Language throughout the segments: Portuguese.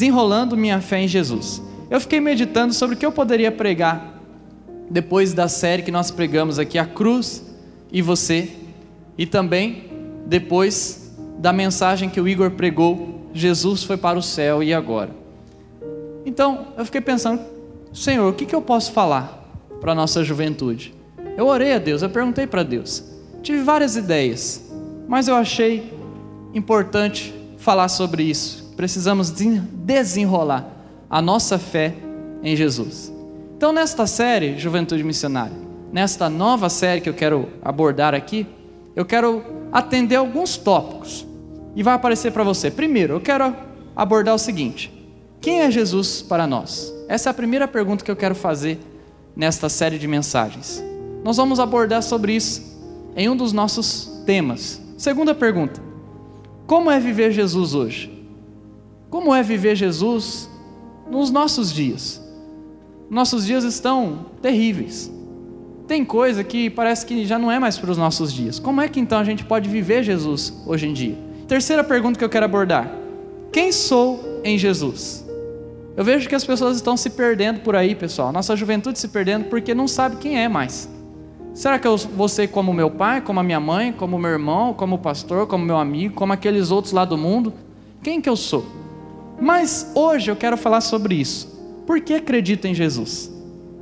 desenrolando minha fé em Jesus. Eu fiquei meditando sobre o que eu poderia pregar depois da série que nós pregamos aqui, a cruz e você, e também depois da mensagem que o Igor pregou, Jesus foi para o céu e agora. Então, eu fiquei pensando, Senhor, o que, que eu posso falar para a nossa juventude? Eu orei a Deus, eu perguntei para Deus. Tive várias ideias, mas eu achei importante falar sobre isso. Precisamos desenrolar a nossa fé em Jesus. Então, nesta série Juventude Missionária, nesta nova série que eu quero abordar aqui, eu quero atender alguns tópicos e vai aparecer para você. Primeiro, eu quero abordar o seguinte: quem é Jesus para nós? Essa é a primeira pergunta que eu quero fazer nesta série de mensagens. Nós vamos abordar sobre isso em um dos nossos temas. Segunda pergunta: Como é viver Jesus hoje? Como é viver Jesus nos nossos dias? Nossos dias estão terríveis. Tem coisa que parece que já não é mais para os nossos dias. Como é que então a gente pode viver Jesus hoje em dia? Terceira pergunta que eu quero abordar: Quem sou em Jesus? Eu vejo que as pessoas estão se perdendo por aí, pessoal. Nossa juventude se perdendo porque não sabe quem é mais. Será que eu vou ser como meu pai, como a minha mãe, como meu irmão, como o pastor, como meu amigo, como aqueles outros lá do mundo? Quem que eu sou? Mas hoje eu quero falar sobre isso. Por que acredita em Jesus?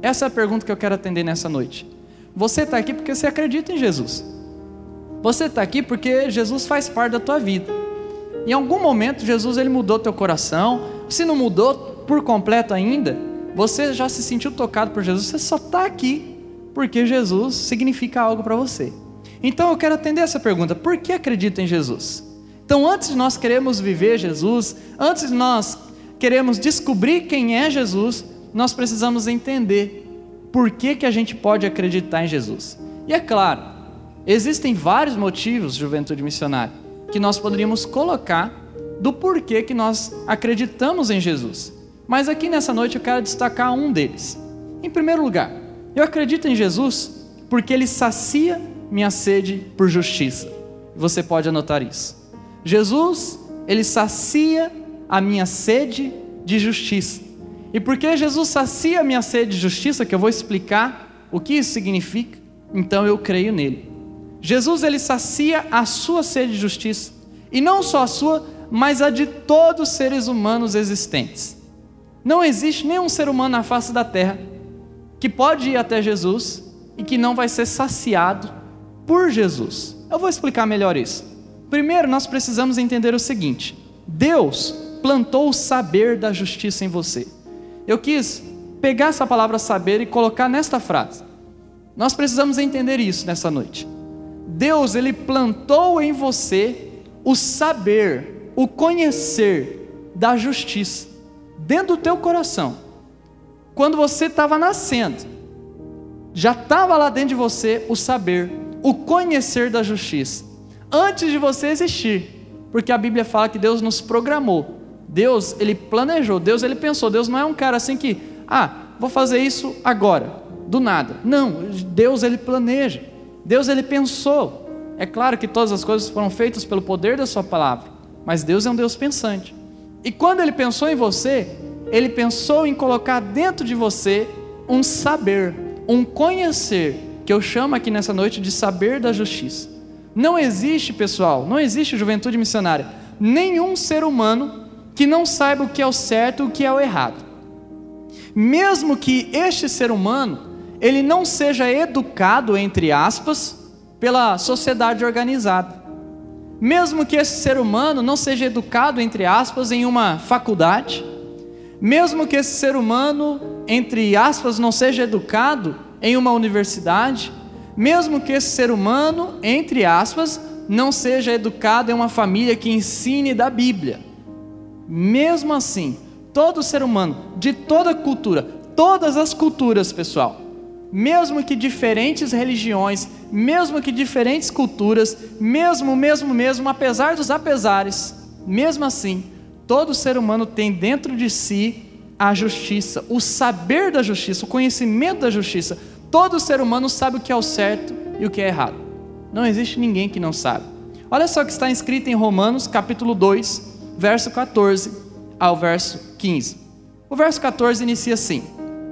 Essa é a pergunta que eu quero atender nessa noite. Você está aqui porque você acredita em Jesus. Você está aqui porque Jesus faz parte da tua vida. Em algum momento Jesus ele mudou teu coração. Se não mudou por completo ainda, você já se sentiu tocado por Jesus. Você só está aqui porque Jesus significa algo para você. Então eu quero atender essa pergunta: por que acredita em Jesus? Então, antes de nós queremos viver Jesus, antes de nós queremos descobrir quem é Jesus, nós precisamos entender por que, que a gente pode acreditar em Jesus. E é claro, existem vários motivos, juventude missionária, que nós poderíamos colocar do porquê que nós acreditamos em Jesus. Mas aqui nessa noite eu quero destacar um deles. Em primeiro lugar, eu acredito em Jesus porque ele sacia minha sede por justiça. Você pode anotar isso. Jesus, ele sacia a minha sede de justiça. E porque Jesus sacia a minha sede de justiça, que eu vou explicar o que isso significa, então eu creio nele. Jesus ele sacia a sua sede de justiça, e não só a sua, mas a de todos os seres humanos existentes. Não existe nenhum ser humano na face da terra que pode ir até Jesus e que não vai ser saciado por Jesus. Eu vou explicar melhor isso. Primeiro, nós precisamos entender o seguinte: Deus plantou o saber da justiça em você. Eu quis pegar essa palavra saber e colocar nesta frase. Nós precisamos entender isso nessa noite. Deus, ele plantou em você o saber, o conhecer da justiça dentro do teu coração quando você estava nascendo, já estava lá dentro de você o saber, o conhecer da justiça, antes de você existir, porque a Bíblia fala que Deus nos programou, Deus ele planejou, Deus ele pensou, Deus não é um cara assim que, ah, vou fazer isso agora, do nada. Não, Deus ele planeja, Deus ele pensou. É claro que todas as coisas foram feitas pelo poder da sua palavra, mas Deus é um Deus pensante. E quando ele pensou em você, ele pensou em colocar dentro de você um saber, um conhecer, que eu chamo aqui nessa noite de saber da justiça. Não existe, pessoal, não existe juventude missionária, nenhum ser humano que não saiba o que é o certo e o que é o errado. Mesmo que este ser humano, ele não seja educado, entre aspas, pela sociedade organizada. Mesmo que esse ser humano não seja educado, entre aspas, em uma faculdade, mesmo que esse ser humano, entre aspas, não seja educado em uma universidade, mesmo que esse ser humano, entre aspas, não seja educado em uma família que ensine da Bíblia, mesmo assim, todo ser humano, de toda cultura, todas as culturas, pessoal, mesmo que diferentes religiões, mesmo que diferentes culturas, mesmo, mesmo, mesmo, apesar dos apesares, mesmo assim, Todo ser humano tem dentro de si a justiça, o saber da justiça, o conhecimento da justiça. Todo ser humano sabe o que é o certo e o que é errado. Não existe ninguém que não sabe. Olha só o que está escrito em Romanos, capítulo 2, verso 14. ao verso 15. O verso 14 inicia assim: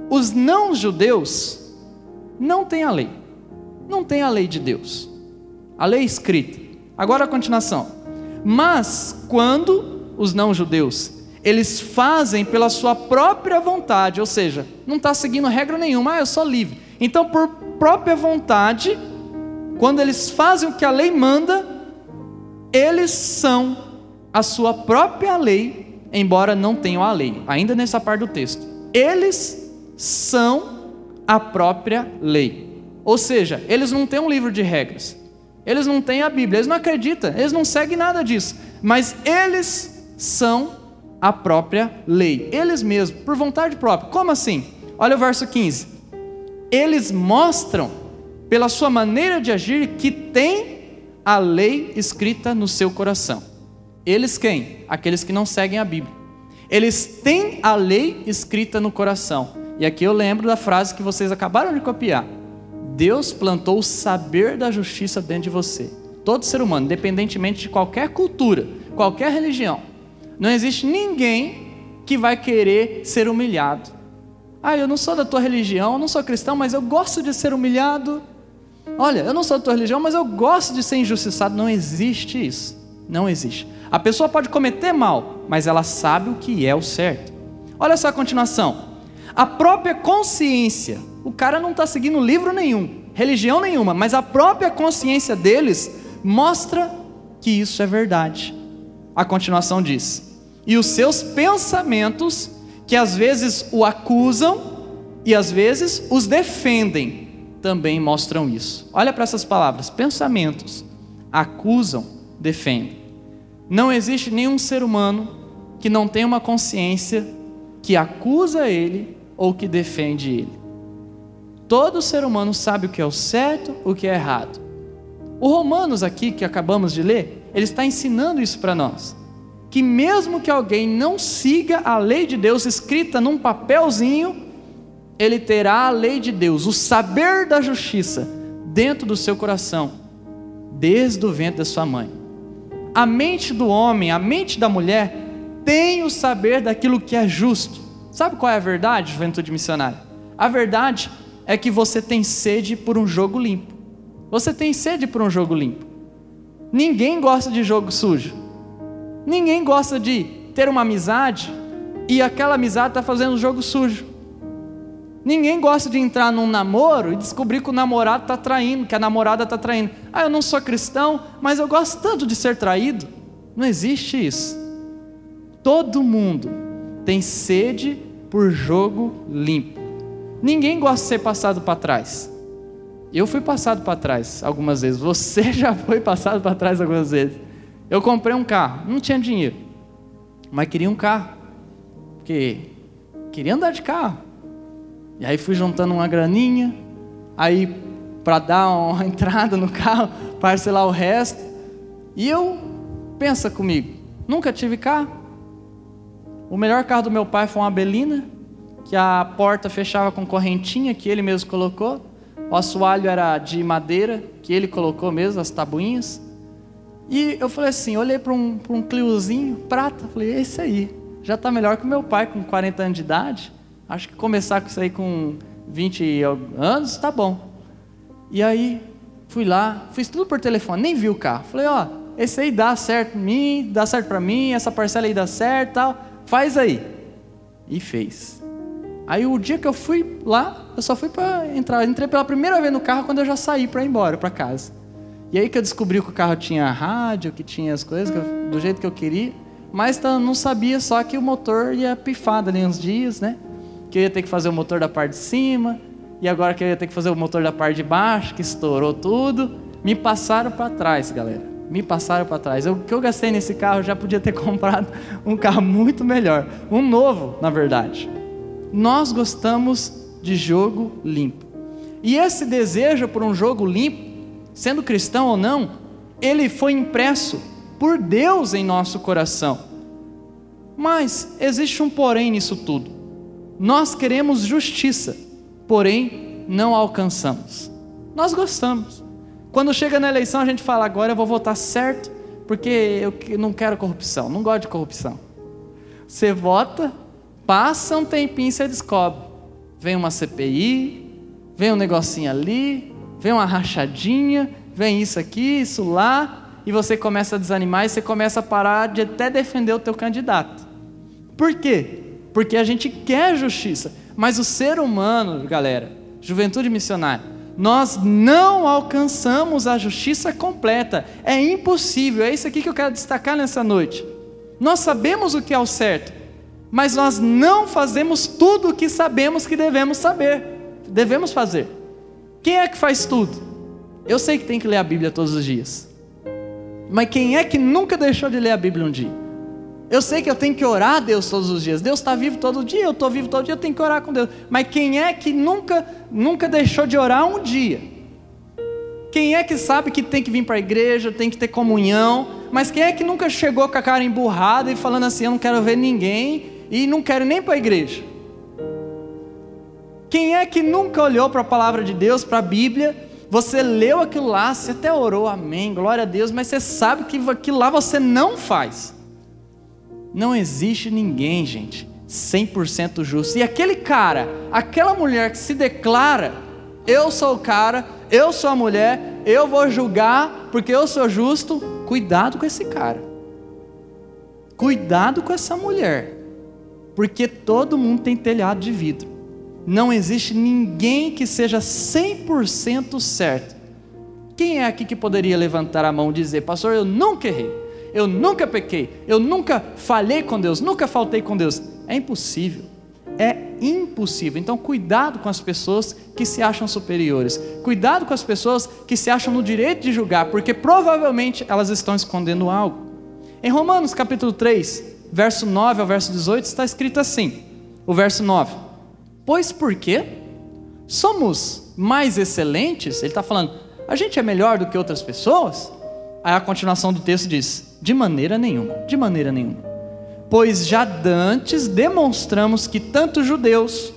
Os não-judeus não têm a lei, não têm a lei de Deus, a lei escrita. Agora a continuação. Mas quando os não-judeus eles fazem pela sua própria vontade, ou seja, não está seguindo regra nenhuma, ah, eu sou livre. Então, por própria vontade, quando eles fazem o que a lei manda, eles são a sua própria lei, embora não tenham a lei, ainda nessa parte do texto. Eles são a própria lei. Ou seja, eles não têm um livro de regras, eles não têm a Bíblia, eles não acreditam, eles não seguem nada disso, mas eles são a própria lei, eles mesmos, por vontade própria. Como assim? Olha o verso 15. Eles mostram, pela sua maneira de agir, que tem a lei escrita no seu coração. Eles quem? Aqueles que não seguem a Bíblia. Eles têm a lei escrita no coração. E aqui eu lembro da frase que vocês acabaram de copiar. Deus plantou o saber da justiça dentro de você. Todo ser humano, independentemente de qualquer cultura, qualquer religião, não existe ninguém que vai querer ser humilhado. Ah, eu não sou da tua religião, eu não sou cristão, mas eu gosto de ser humilhado. Olha, eu não sou da tua religião, mas eu gosto de ser injustiçado. Não existe isso. Não existe. A pessoa pode cometer mal, mas ela sabe o que é o certo. Olha só a continuação. A própria consciência, o cara não está seguindo livro nenhum, religião nenhuma, mas a própria consciência deles mostra que isso é verdade. A continuação diz: e os seus pensamentos, que às vezes o acusam e às vezes os defendem, também mostram isso. Olha para essas palavras: pensamentos, acusam, defendem. Não existe nenhum ser humano que não tenha uma consciência que acusa ele ou que defende ele. Todo ser humano sabe o que é o certo, o que é errado. O Romanos aqui que acabamos de ler, ele está ensinando isso para nós que mesmo que alguém não siga a lei de Deus escrita num papelzinho, ele terá a lei de Deus, o saber da justiça, dentro do seu coração, desde o ventre da sua mãe. A mente do homem, a mente da mulher, tem o saber daquilo que é justo. Sabe qual é a verdade, juventude missionária? A verdade é que você tem sede por um jogo limpo. Você tem sede por um jogo limpo. Ninguém gosta de jogo sujo. Ninguém gosta de ter uma amizade e aquela amizade está fazendo um jogo sujo. Ninguém gosta de entrar num namoro e descobrir que o namorado está traindo, que a namorada está traindo. Ah, eu não sou cristão, mas eu gosto tanto de ser traído. Não existe isso. Todo mundo tem sede por jogo limpo. Ninguém gosta de ser passado para trás. Eu fui passado para trás algumas vezes. Você já foi passado para trás algumas vezes. Eu comprei um carro, não tinha dinheiro, mas queria um carro, porque queria andar de carro. E aí fui juntando uma graninha, aí para dar uma entrada no carro, parcelar o resto. E eu, pensa comigo, nunca tive carro. O melhor carro do meu pai foi uma Belina, que a porta fechava com correntinha que ele mesmo colocou. O assoalho era de madeira, que ele colocou mesmo, as tabuinhas. E eu falei assim, olhei para um, um Cliozinho prata, falei, esse aí, já está melhor que o meu pai com 40 anos de idade. Acho que começar com isso aí com 20 anos, está bom. E aí, fui lá, fiz tudo por telefone, nem vi o carro. Falei, ó, esse aí dá certo mim, dá certo para mim, essa parcela aí dá certo, tal. Faz aí. E fez. Aí o dia que eu fui lá, eu só fui para entrar, entrei pela primeira vez no carro quando eu já saí para ir embora para casa. E aí que eu descobri que o carro tinha rádio, que tinha as coisas eu, do jeito que eu queria, mas não sabia só que o motor ia pifar dali uns dias, né? Que eu ia ter que fazer o motor da parte de cima, e agora que eu ia ter que fazer o motor da parte de baixo, que estourou tudo. Me passaram para trás, galera. Me passaram para trás. O que eu gastei nesse carro já podia ter comprado um carro muito melhor, um novo, na verdade. Nós gostamos de jogo limpo. E esse desejo por um jogo limpo sendo cristão ou não, ele foi impresso por Deus em nosso coração. Mas existe um porém nisso tudo. Nós queremos justiça, porém não alcançamos. Nós gostamos. Quando chega na eleição, a gente fala: agora eu vou votar certo, porque eu não quero corrupção, não gosto de corrupção. Você vota, passa um tempinho e você descobre. Vem uma CPI, vem um negocinho ali, vem uma rachadinha, vem isso aqui, isso lá, e você começa a desanimar e você começa a parar de até defender o teu candidato. Por quê? Porque a gente quer justiça, mas o ser humano, galera, juventude missionária, nós não alcançamos a justiça completa. É impossível. É isso aqui que eu quero destacar nessa noite. Nós sabemos o que é o certo, mas nós não fazemos tudo o que sabemos que devemos saber, devemos fazer. Quem é que faz tudo? Eu sei que tem que ler a Bíblia todos os dias. Mas quem é que nunca deixou de ler a Bíblia um dia? Eu sei que eu tenho que orar a Deus todos os dias. Deus está vivo todo dia, eu estou vivo todo dia, eu tenho que orar com Deus. Mas quem é que nunca, nunca deixou de orar um dia? Quem é que sabe que tem que vir para a igreja, tem que ter comunhão? Mas quem é que nunca chegou com a cara emburrada e falando assim: eu não quero ver ninguém e não quero nem para a igreja? Quem é que nunca olhou para a palavra de Deus, para a Bíblia, você leu aquilo lá, você até orou, amém, glória a Deus, mas você sabe que aquilo lá você não faz. Não existe ninguém, gente, 100% justo. E aquele cara, aquela mulher que se declara, eu sou o cara, eu sou a mulher, eu vou julgar porque eu sou justo, cuidado com esse cara. Cuidado com essa mulher. Porque todo mundo tem telhado de vidro não existe ninguém que seja 100% certo. Quem é aqui que poderia levantar a mão e dizer, pastor, eu nunca errei, eu nunca pequei, eu nunca falhei com Deus, nunca faltei com Deus? É impossível. É impossível. Então, cuidado com as pessoas que se acham superiores. Cuidado com as pessoas que se acham no direito de julgar, porque provavelmente elas estão escondendo algo. Em Romanos capítulo 3, verso 9 ao verso 18, está escrito assim: o verso 9. Pois por quê? Somos mais excelentes? Ele está falando, a gente é melhor do que outras pessoas? Aí a continuação do texto diz: de maneira nenhuma, de maneira nenhuma. Pois já dantes demonstramos que tanto judeus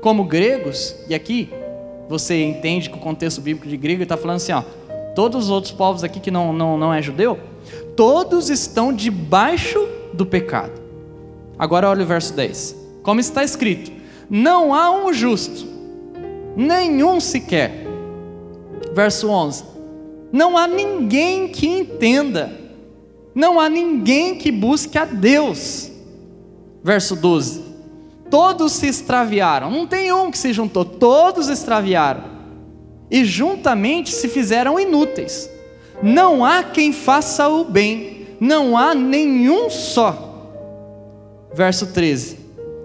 como gregos, e aqui você entende que o contexto bíblico de grego está falando assim: ó, todos os outros povos aqui que não, não, não é judeu, todos estão debaixo do pecado. Agora olha o verso 10. Como está escrito: não há um justo, nenhum sequer. Verso 11: Não há ninguém que entenda, não há ninguém que busque a Deus. Verso 12: Todos se extraviaram, não tem um que se juntou, todos extraviaram, e juntamente se fizeram inúteis. Não há quem faça o bem, não há nenhum só. Verso 13: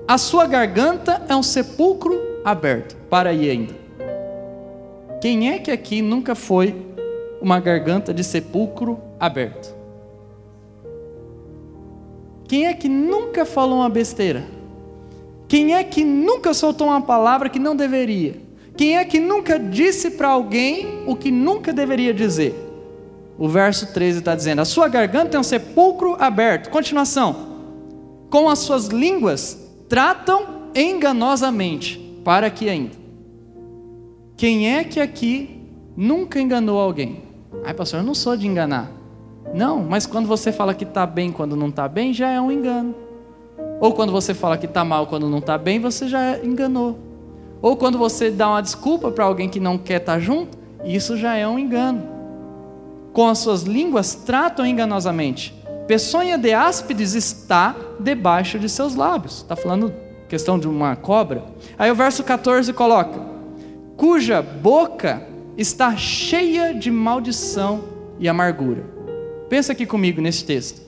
a sua garganta é um sepulcro aberto. Para aí ainda. Quem é que aqui nunca foi uma garganta de sepulcro aberto? Quem é que nunca falou uma besteira? Quem é que nunca soltou uma palavra que não deveria? Quem é que nunca disse para alguém o que nunca deveria dizer? O verso 13 está dizendo: A sua garganta é um sepulcro aberto. Continuação. Com as suas línguas tratam enganosamente. Para aqui ainda. Quem é que aqui nunca enganou alguém? Ai, pastor, eu não sou de enganar. Não, mas quando você fala que está bem quando não está bem, já é um engano. Ou quando você fala que está mal quando não está bem, você já enganou. Ou quando você dá uma desculpa para alguém que não quer estar tá junto, isso já é um engano. Com as suas línguas tratam enganosamente peçonha de áspides está debaixo de seus lábios. Está falando questão de uma cobra. Aí o verso 14 coloca: cuja boca está cheia de maldição e amargura. Pensa aqui comigo nesse texto.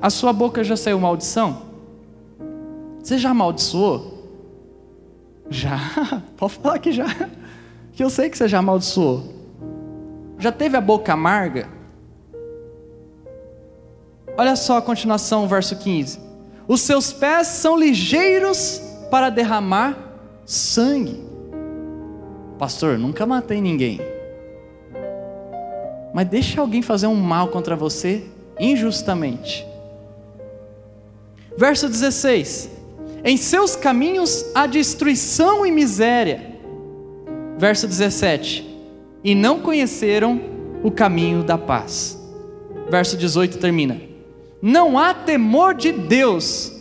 A sua boca já saiu maldição? Você já amaldiçoou? Já? Pode falar que já. Que eu sei que você já amaldiçoou. Já teve a boca amarga? Olha só a continuação, verso 15. Os seus pés são ligeiros para derramar sangue. Pastor, nunca matei ninguém. Mas deixa alguém fazer um mal contra você injustamente. Verso 16: Em seus caminhos há destruição e miséria. Verso 17: E não conheceram o caminho da paz. Verso 18 termina: não há temor de Deus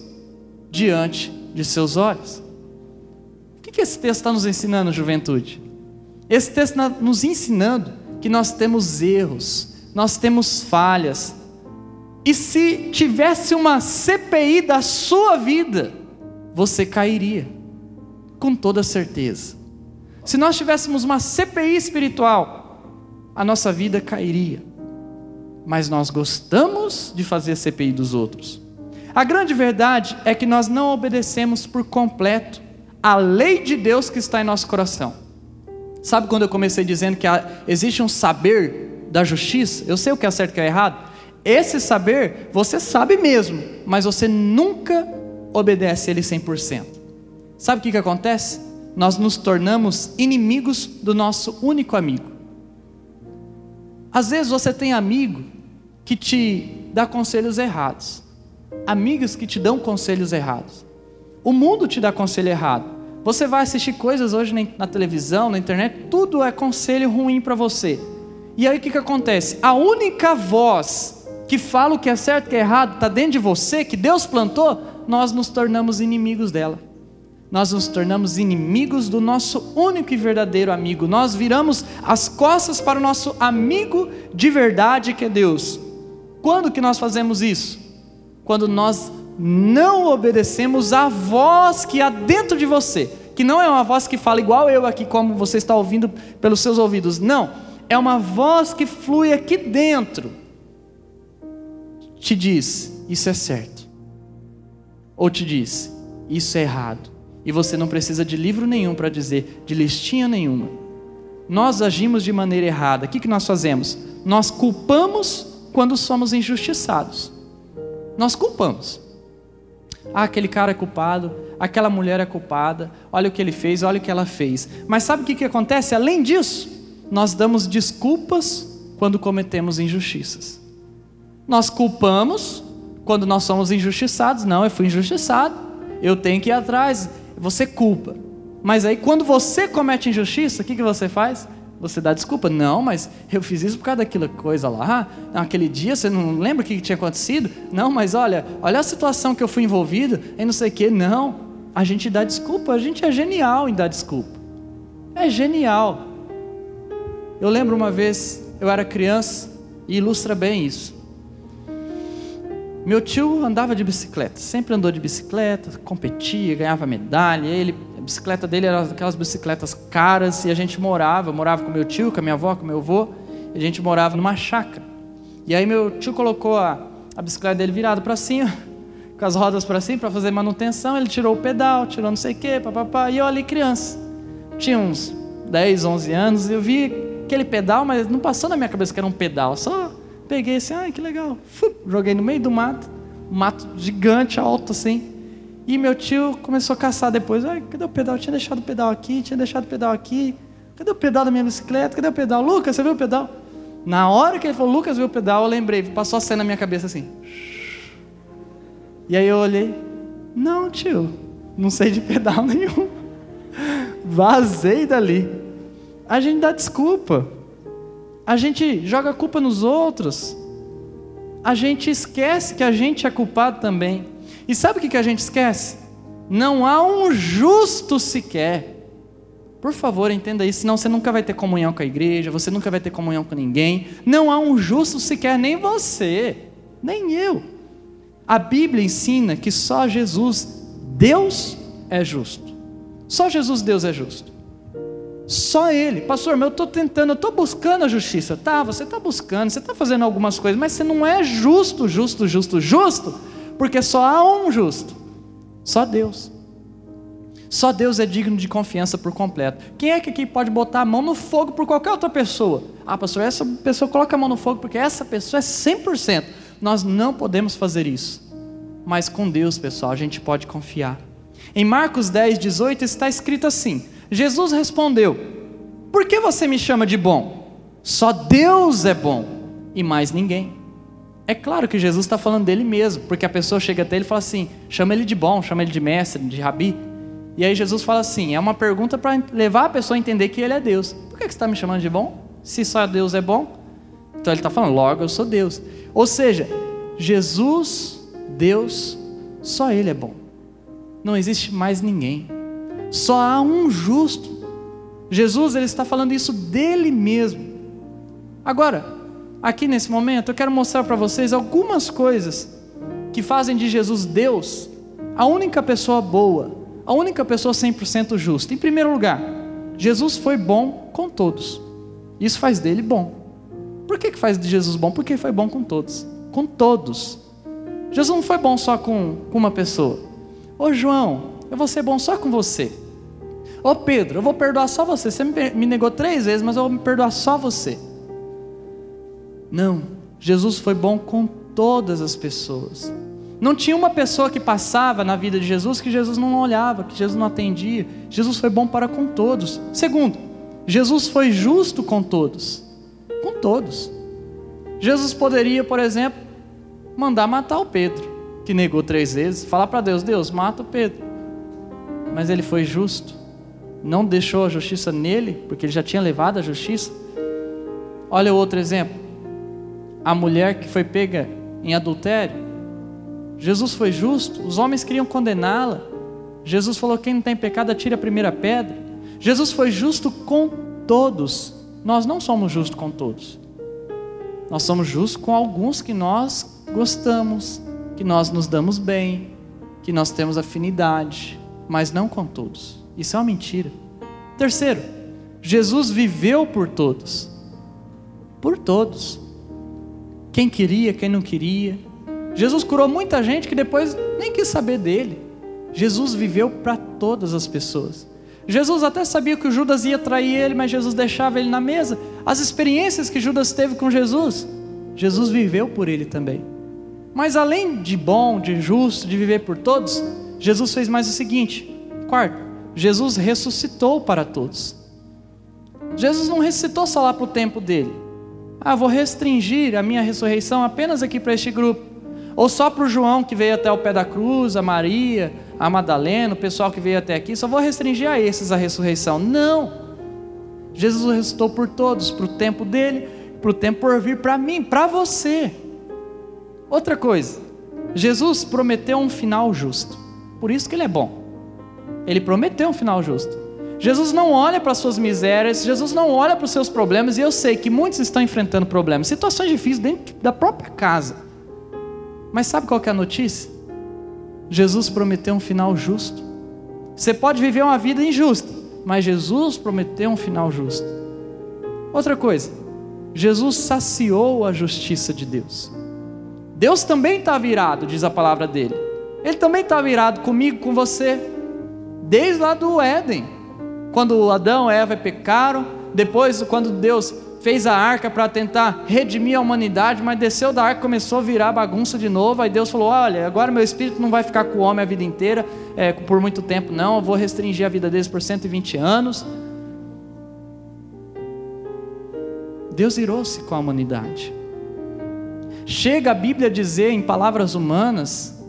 diante de seus olhos. O que esse texto está nos ensinando, juventude? Esse texto está nos ensinando que nós temos erros, nós temos falhas. E se tivesse uma CPI da sua vida, você cairia, com toda certeza. Se nós tivéssemos uma CPI espiritual, a nossa vida cairia. Mas nós gostamos de fazer CPI dos outros. A grande verdade é que nós não obedecemos por completo a lei de Deus que está em nosso coração. Sabe quando eu comecei dizendo que existe um saber da justiça? Eu sei o que é certo e o que é errado. Esse saber você sabe mesmo, mas você nunca obedece ele 100%. Sabe o que, que acontece? Nós nos tornamos inimigos do nosso único amigo. Às vezes você tem amigo que te dá conselhos errados amigos que te dão conselhos errados. O mundo te dá conselho errado. Você vai assistir coisas hoje na televisão, na internet, tudo é conselho ruim para você. E aí o que, que acontece? A única voz que fala o que é certo e o que é errado está dentro de você, que Deus plantou, nós nos tornamos inimigos dela. Nós nos tornamos inimigos do nosso único e verdadeiro amigo. Nós viramos as costas para o nosso amigo de verdade que é Deus. Quando que nós fazemos isso? quando nós não obedecemos à voz que há dentro de você, que não é uma voz que fala igual eu aqui, como você está ouvindo pelos seus ouvidos, não, é uma voz que flui aqui dentro, te diz: Isso é certo, ou te diz: Isso é errado, e você não precisa de livro nenhum para dizer, de listinha nenhuma. Nós agimos de maneira errada, o que, que nós fazemos? Nós culpamos quando somos injustiçados. Nós culpamos. Ah, aquele cara é culpado, aquela mulher é culpada, olha o que ele fez, olha o que ela fez. Mas sabe o que, que acontece? Além disso, nós damos desculpas quando cometemos injustiças. Nós culpamos quando nós somos injustiçados. Não, eu fui injustiçado, eu tenho que ir atrás. Você culpa. Mas aí, quando você comete injustiça, o que, que você faz? Você dá desculpa? Não, mas eu fiz isso por causa daquela coisa lá. Naquele dia, você não lembra o que tinha acontecido? Não, mas olha, olha a situação que eu fui envolvido, e não sei o quê. Não, a gente dá desculpa, a gente é genial em dar desculpa. É genial. Eu lembro uma vez, eu era criança, e ilustra bem isso. Meu tio andava de bicicleta, sempre andou de bicicleta, competia, ganhava medalha. Ele bicicleta dele era aquelas bicicletas caras e a gente morava, eu morava com meu tio, com a minha avó, com meu avô, e a gente morava numa chácara. E aí meu tio colocou a, a bicicleta dele virada para cima, com as rodas para cima para fazer manutenção, ele tirou o pedal, tirou não sei o quê, papapá, e eu ali criança. Tinha uns 10, 11 anos, e eu vi aquele pedal, mas não passou na minha cabeça que era um pedal, só peguei assim, ai que legal, joguei no meio do mato, mato gigante, alto assim, e meu tio começou a caçar depois. Ai, cadê o pedal? Eu tinha deixado o pedal aqui, tinha deixado o pedal aqui. Cadê o pedal da minha bicicleta? Cadê o pedal? Lucas, você viu o pedal? Na hora que ele falou, Lucas viu o pedal, eu lembrei, passou a cena na minha cabeça assim. E aí eu olhei, não, tio, não sei de pedal nenhum. Vazei dali. A gente dá desculpa. A gente joga culpa nos outros. A gente esquece que a gente é culpado também. E sabe o que a gente esquece? Não há um justo sequer. Por favor, entenda isso, senão você nunca vai ter comunhão com a igreja, você nunca vai ter comunhão com ninguém. Não há um justo sequer, nem você, nem eu. A Bíblia ensina que só Jesus, Deus, é justo. Só Jesus, Deus, é justo. Só Ele. Pastor, mas eu estou tentando, eu estou buscando a justiça. Tá, você está buscando, você está fazendo algumas coisas, mas você não é justo, justo, justo, justo porque só há um justo, só Deus. Só Deus é digno de confiança por completo. Quem é que aqui pode botar a mão no fogo por qualquer outra pessoa? Ah, pastor, essa pessoa coloca a mão no fogo porque essa pessoa é 100%. Nós não podemos fazer isso. Mas com Deus, pessoal, a gente pode confiar. Em Marcos 10, 18 está escrito assim: Jesus respondeu: Por que você me chama de bom? Só Deus é bom e mais ninguém. É claro que Jesus está falando dele mesmo, porque a pessoa chega até ele e fala assim: chama ele de bom, chama ele de mestre, de rabi. E aí Jesus fala assim: é uma pergunta para levar a pessoa a entender que ele é Deus. Por que você está me chamando de bom? Se só Deus é bom? Então ele está falando, logo eu sou Deus. Ou seja, Jesus, Deus, só Ele é bom. não existe mais ninguém. Só há um justo. Jesus ele está falando isso dele mesmo. Agora, aqui nesse momento, eu quero mostrar para vocês algumas coisas que fazem de Jesus Deus a única pessoa boa, a única pessoa 100% justa. Em primeiro lugar, Jesus foi bom com todos. Isso faz dele bom. Por que, que faz de Jesus bom? Porque foi bom com todos. Com todos. Jesus não foi bom só com, uma pessoa. Ô João, eu vou ser bom só com você. Ô Pedro, eu vou perdoar só você. Você me negou três vezes, mas eu vou me perdoar só você. Não, Jesus foi bom com todas as pessoas. Não tinha uma pessoa que passava na vida de Jesus que Jesus não olhava, que Jesus não atendia. Jesus foi bom para com todos. Segundo, Jesus foi justo com todos. Com todos. Jesus poderia, por exemplo, mandar matar o Pedro, que negou três vezes, falar para Deus: Deus, mata o Pedro. Mas ele foi justo, não deixou a justiça nele, porque ele já tinha levado a justiça. Olha outro exemplo a mulher que foi pega em adultério. Jesus foi justo, os homens queriam condená-la. Jesus falou: quem não tem pecado, atire a primeira pedra. Jesus foi justo com todos. Nós não somos justos com todos. Nós somos justos com alguns que nós gostamos, que nós nos damos bem, que nós temos afinidade, mas não com todos. Isso é uma mentira. Terceiro, Jesus viveu por todos. Por todos quem queria, quem não queria. Jesus curou muita gente que depois nem quis saber dele. Jesus viveu para todas as pessoas. Jesus até sabia que o Judas ia trair ele, mas Jesus deixava ele na mesa. As experiências que Judas teve com Jesus, Jesus viveu por ele também. Mas além de bom, de justo, de viver por todos, Jesus fez mais o seguinte: quarto, Jesus ressuscitou para todos. Jesus não ressuscitou só lá para o tempo dele. Ah, vou restringir a minha ressurreição apenas aqui para este grupo. Ou só para o João que veio até o pé da cruz, a Maria, a Madalena, o pessoal que veio até aqui, só vou restringir a esses a ressurreição. Não! Jesus ressuscitou por todos, para o tempo dele, para o tempo por vir para mim, para você. Outra coisa, Jesus prometeu um final justo. Por isso que ele é bom. Ele prometeu um final justo. Jesus não olha para as suas misérias, Jesus não olha para os seus problemas, e eu sei que muitos estão enfrentando problemas, situações difíceis dentro da própria casa. Mas sabe qual é a notícia? Jesus prometeu um final justo. Você pode viver uma vida injusta, mas Jesus prometeu um final justo. Outra coisa, Jesus saciou a justiça de Deus. Deus também está virado, diz a palavra dele. Ele também está virado comigo, com você, desde lá do Éden. Quando Adão e Eva pecaram, depois, quando Deus fez a arca para tentar redimir a humanidade, mas desceu da arca começou a virar bagunça de novo. Aí Deus falou: Olha, agora meu espírito não vai ficar com o homem a vida inteira, é, por muito tempo, não. Eu vou restringir a vida deles por 120 anos. Deus irou-se com a humanidade. Chega a Bíblia a dizer em palavras humanas,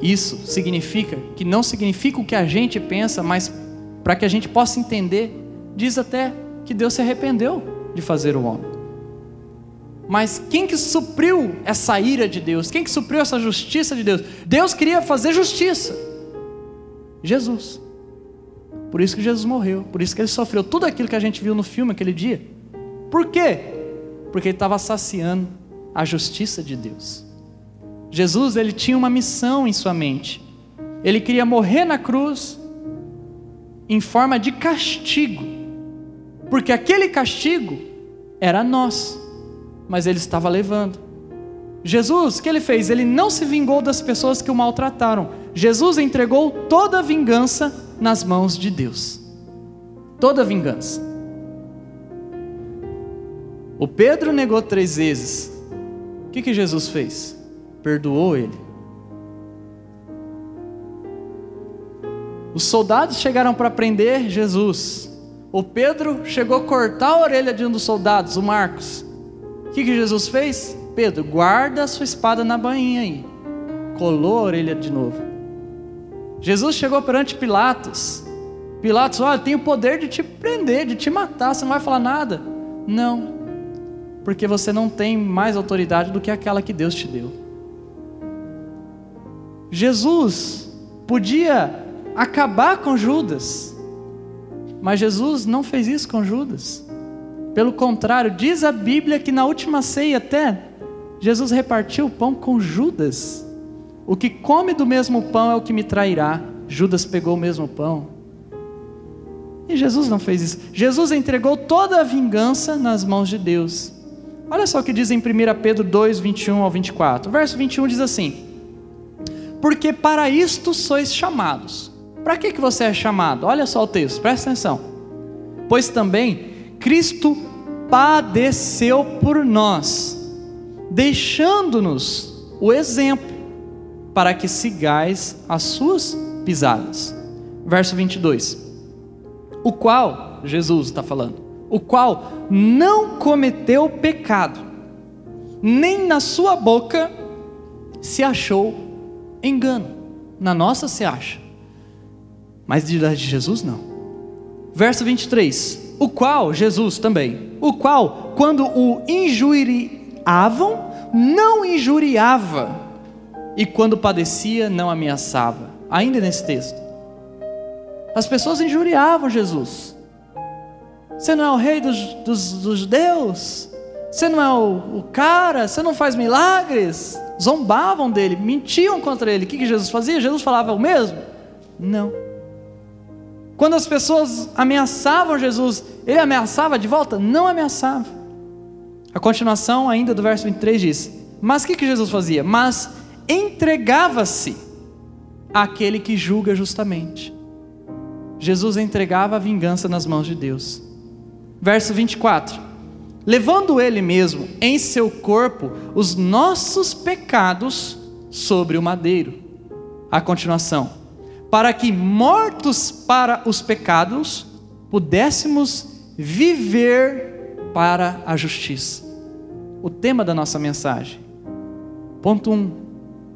isso significa que não significa o que a gente pensa, mas para que a gente possa entender, diz até que Deus se arrependeu de fazer o homem. Mas quem que supriu essa ira de Deus? Quem que supriu essa justiça de Deus? Deus queria fazer justiça. Jesus. Por isso que Jesus morreu, por isso que ele sofreu tudo aquilo que a gente viu no filme aquele dia. Por quê? Porque ele estava saciando a justiça de Deus. Jesus, ele tinha uma missão em sua mente. Ele queria morrer na cruz em forma de castigo, porque aquele castigo era nós, mas ele estava levando. Jesus, o que ele fez? Ele não se vingou das pessoas que o maltrataram. Jesus entregou toda a vingança nas mãos de Deus. Toda a vingança. O Pedro negou três vezes. O que, que Jesus fez? Perdoou ele. Os soldados chegaram para prender Jesus. O Pedro chegou a cortar a orelha de um dos soldados, o Marcos. O que, que Jesus fez? Pedro, guarda a sua espada na bainha aí. Colou a orelha de novo. Jesus chegou perante Pilatos. Pilatos, olha, tem o poder de te prender, de te matar, você não vai falar nada. Não, porque você não tem mais autoridade do que aquela que Deus te deu. Jesus podia acabar com Judas, mas Jesus não fez isso com Judas. Pelo contrário, diz a Bíblia que na última ceia até Jesus repartiu o pão com Judas. O que come do mesmo pão é o que me trairá. Judas pegou o mesmo pão. E Jesus não fez isso. Jesus entregou toda a vingança nas mãos de Deus. Olha só o que diz em 1 Pedro 2, 21 ao 24. O verso 21 diz assim: Porque para isto sois chamados. Para que, que você é chamado? Olha só o texto, presta atenção. Pois também Cristo padeceu por nós, deixando-nos o exemplo, para que sigais as suas pisadas. Verso 22. O qual, Jesus está falando, o qual não cometeu pecado, nem na sua boca se achou engano. Na nossa se acha, mas de Jesus não. Verso 23: O qual, Jesus também, o qual, quando o injuriavam, não injuriava, e quando padecia, não ameaçava. Ainda nesse texto. As pessoas injuriavam Jesus. Você não é o rei dos, dos, dos judeus? Você não é o, o, cara? Você não faz milagres? Zombavam dele, mentiam contra ele. O que, que Jesus fazia? Jesus falava o mesmo? Não. Quando as pessoas ameaçavam Jesus, ele ameaçava de volta? Não ameaçava. A continuação ainda do verso 23 diz: Mas o que, que Jesus fazia? Mas entregava-se àquele que julga justamente. Jesus entregava a vingança nas mãos de Deus. Verso 24: Levando ele mesmo em seu corpo os nossos pecados sobre o madeiro. A continuação: Para que mortos para os pecados pudéssemos viver para a justiça. O tema da nossa mensagem. Ponto 1. Um,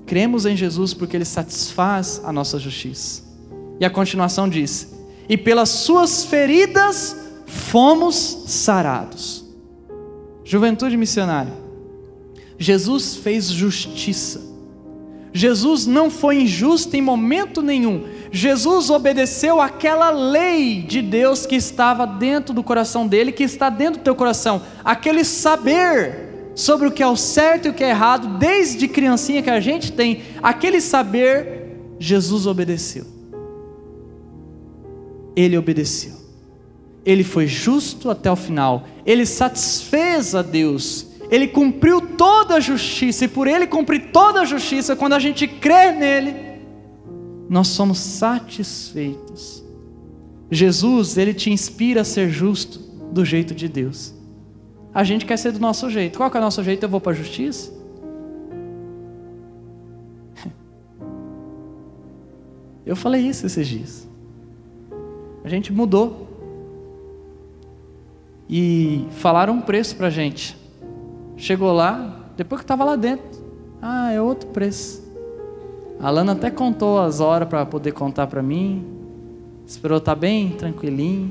cremos em Jesus porque ele satisfaz a nossa justiça. E a continuação diz: E pelas suas feridas fomos sarados. Juventude missionária. Jesus fez justiça. Jesus não foi injusto em momento nenhum. Jesus obedeceu aquela lei de Deus que estava dentro do coração dele, que está dentro do teu coração, aquele saber sobre o que é o certo e o que é errado, desde criancinha que a gente tem, aquele saber, Jesus obedeceu. Ele obedeceu. Ele foi justo até o final. Ele satisfez a Deus. Ele cumpriu toda a justiça, e por ele cumprir toda a justiça, quando a gente crê nele, nós somos satisfeitos. Jesus, ele te inspira a ser justo do jeito de Deus. A gente quer ser do nosso jeito. Qual que é o nosso jeito? Eu vou para a justiça? Eu falei isso esses dias. A gente mudou. E falaram um preço para a gente. Chegou lá, depois que estava lá dentro. Ah, é outro preço. A Lana até contou as horas para poder contar para mim. Esperou estar tá bem tranquilinho.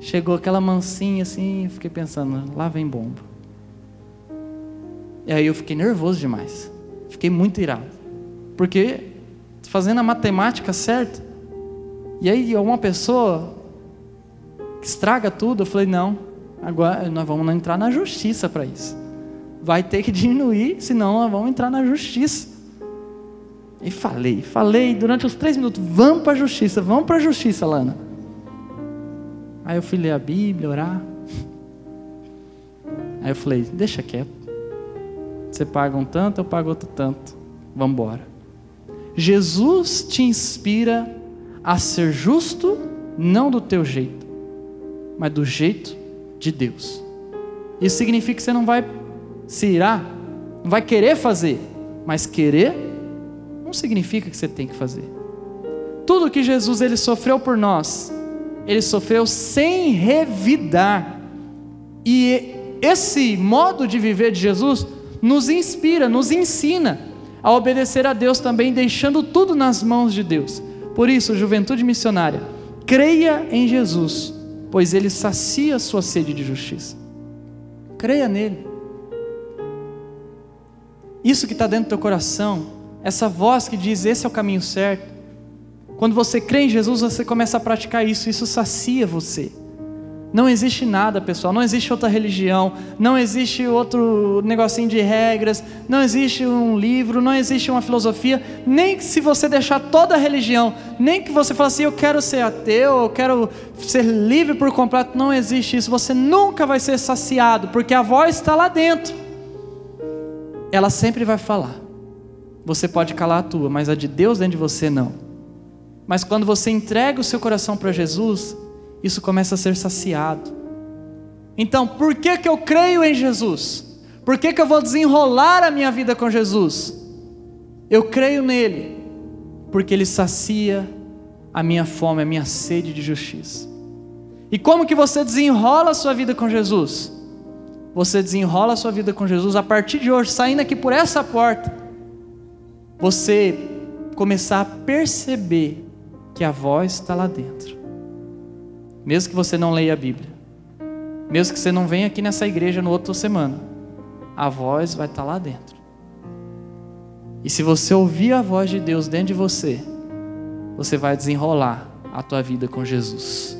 Chegou aquela mansinha assim, fiquei pensando, lá vem bomba. E aí eu fiquei nervoso demais. Fiquei muito irado. Porque fazendo a matemática certa, e aí uma pessoa estraga tudo, eu falei, não, agora nós vamos entrar na justiça para isso. Vai ter que diminuir, senão nós vamos entrar na justiça. E falei, falei durante os três minutos: vamos para a justiça, vamos para a justiça, Lana. Aí eu fui ler a Bíblia, orar. Aí eu falei: deixa quieto. Você paga um tanto, eu pago outro tanto. Vamos embora. Jesus te inspira a ser justo, não do teu jeito, mas do jeito de Deus. Isso significa que você não vai se irar, não vai querer fazer, mas querer não significa que você tem que fazer. Tudo que Jesus ele sofreu por nós, ele sofreu sem revidar. E esse modo de viver de Jesus nos inspira, nos ensina a obedecer a Deus também, deixando tudo nas mãos de Deus. Por isso, juventude missionária, creia em Jesus, pois ele sacia sua sede de justiça. Creia nele. Isso que está dentro do teu coração, essa voz que diz esse é o caminho certo, Quando você crê em Jesus, você começa a praticar isso, isso sacia você. Não existe nada, pessoal, não existe outra religião, não existe outro negocinho de regras, não existe um livro, não existe uma filosofia, nem se você deixar toda a religião, nem que você fale assim, eu quero ser ateu, eu quero ser livre por completo, não existe isso, você nunca vai ser saciado, porque a voz está lá dentro, ela sempre vai falar, você pode calar a tua, mas a de Deus dentro de você não, mas quando você entrega o seu coração para Jesus, isso começa a ser saciado. Então, por que, que eu creio em Jesus? Por que, que eu vou desenrolar a minha vida com Jesus? Eu creio nele, porque ele sacia a minha fome, a minha sede de justiça. E como que você desenrola a sua vida com Jesus? Você desenrola a sua vida com Jesus a partir de hoje, saindo aqui por essa porta. Você começar a perceber que a voz está lá dentro. Mesmo que você não leia a Bíblia, mesmo que você não venha aqui nessa igreja no outra semana, a voz vai estar lá dentro. E se você ouvir a voz de Deus dentro de você, você vai desenrolar a tua vida com Jesus.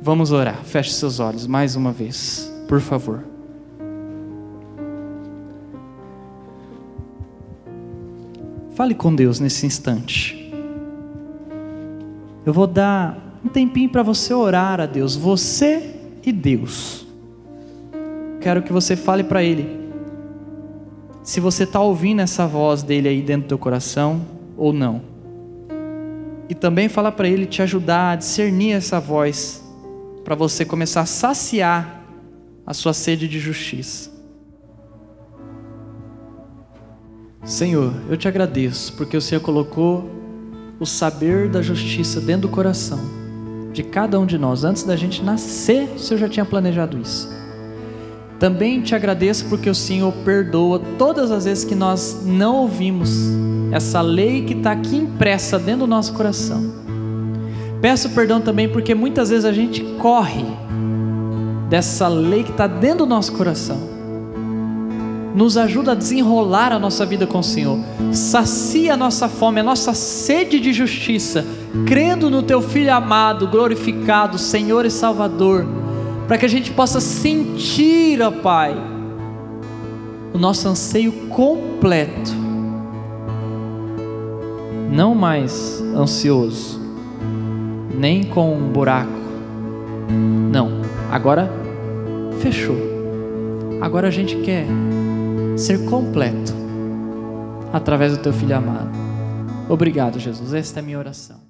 Vamos orar. Feche seus olhos mais uma vez, por favor. Fale com Deus nesse instante. Eu vou dar um tempinho para você orar a Deus, você e Deus. Quero que você fale para Ele se você está ouvindo essa voz dele aí dentro do teu coração ou não. E também fala para Ele te ajudar a discernir essa voz, para você começar a saciar a sua sede de justiça. Senhor, eu te agradeço porque o Senhor colocou o saber da justiça dentro do coração de cada um de nós. Antes da gente nascer, o Senhor já tinha planejado isso. Também te agradeço porque o Senhor perdoa todas as vezes que nós não ouvimos essa lei que está aqui impressa dentro do nosso coração. Peço perdão também porque muitas vezes a gente corre dessa lei que está dentro do nosso coração nos ajuda a desenrolar a nossa vida com o Senhor, sacia a nossa fome, a nossa sede de justiça, crendo no Teu Filho amado, glorificado, Senhor e Salvador, para que a gente possa sentir, ó Pai, o nosso anseio completo, não mais ansioso, nem com um buraco, não, agora fechou. Agora a gente quer ser completo através do teu filho amado. Obrigado, Jesus. Esta é a minha oração.